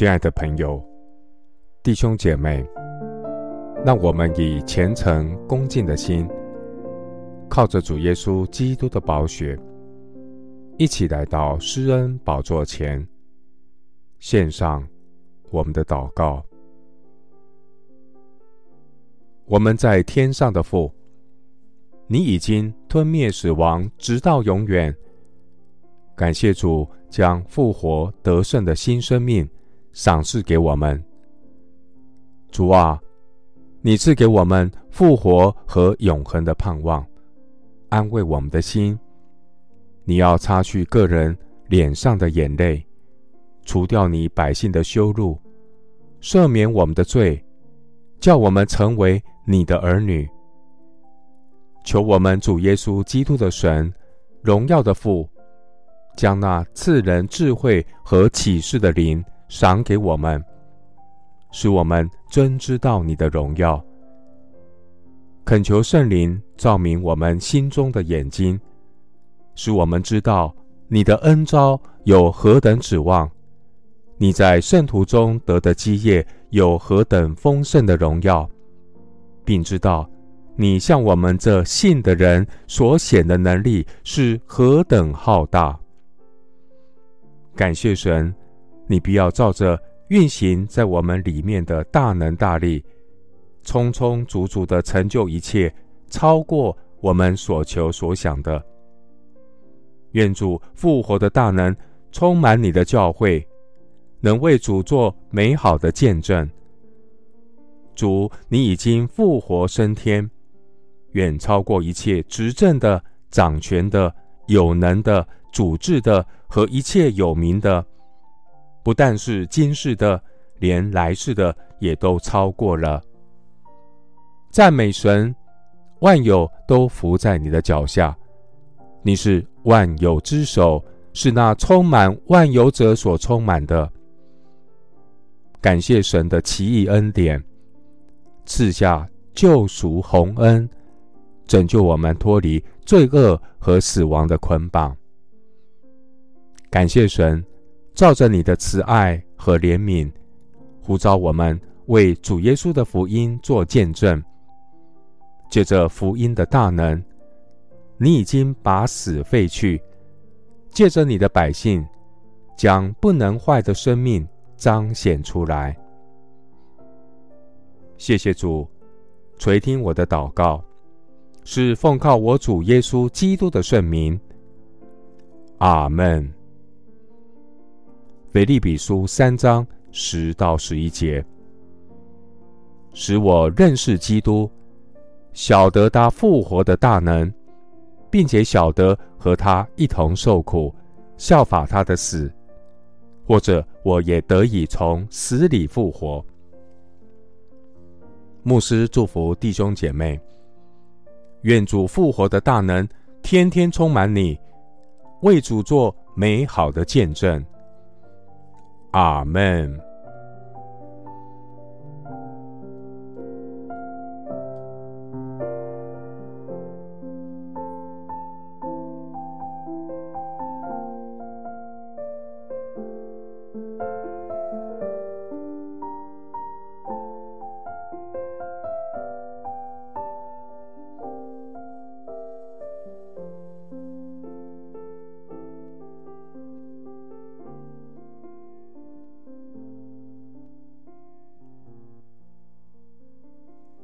亲爱的朋友、弟兄姐妹，让我们以虔诚恭敬的心，靠着主耶稣基督的宝血，一起来到施恩宝座前，献上我们的祷告。我们在天上的父，你已经吞灭死亡，直到永远。感谢主将复活得胜的新生命赏赐给我们。主啊，你赐给我们复活和永恒的盼望，安慰我们的心。你要擦去个人脸上的眼泪，除掉你百姓的羞辱，赦免我们的罪，叫我们成为你的儿女。求我们主耶稣基督的神，荣耀的父，将那赐人智慧和启示的灵赏给我们，使我们真知道你的荣耀。恳求圣灵照明我们心中的眼睛，使我们知道你的恩召有何等指望，你在圣徒中得的基业有何等丰盛的荣耀，并知道你向我们这信的人所显的能力是何等浩大。感谢神，你必要照着运行在我们里面的大能大力，充充足足的成就一切，超过我们所求所想的。愿主复活的大能充满你的教会，能为主做美好的见证。主，你已经复活升天，远超过一切执政的、掌权的、有能的、主治的。和一切有名的，不但是今世的，连来世的也都超过了。赞美神，万有都伏在你的脚下，你是万有之首，是那充满万有者所充满的。感谢神的奇异恩典，赐下救赎洪恩，拯救我们脱离罪恶和死亡的捆绑。感谢神，照着你的慈爱和怜悯，呼召我们为主耶稣的福音做见证。借着福音的大能，你已经把死废去；借着你的百姓，将不能坏的生命彰显出来。谢谢主，垂听我的祷告，是奉靠我主耶稣基督的圣名。阿门。腓利比书三章十到十一节，使我认识基督，晓得他复活的大能，并且晓得和他一同受苦，效法他的死，或者我也得以从死里复活。牧师祝福弟兄姐妹，愿主复活的大能天天充满你，为主做美好的见证。阿门。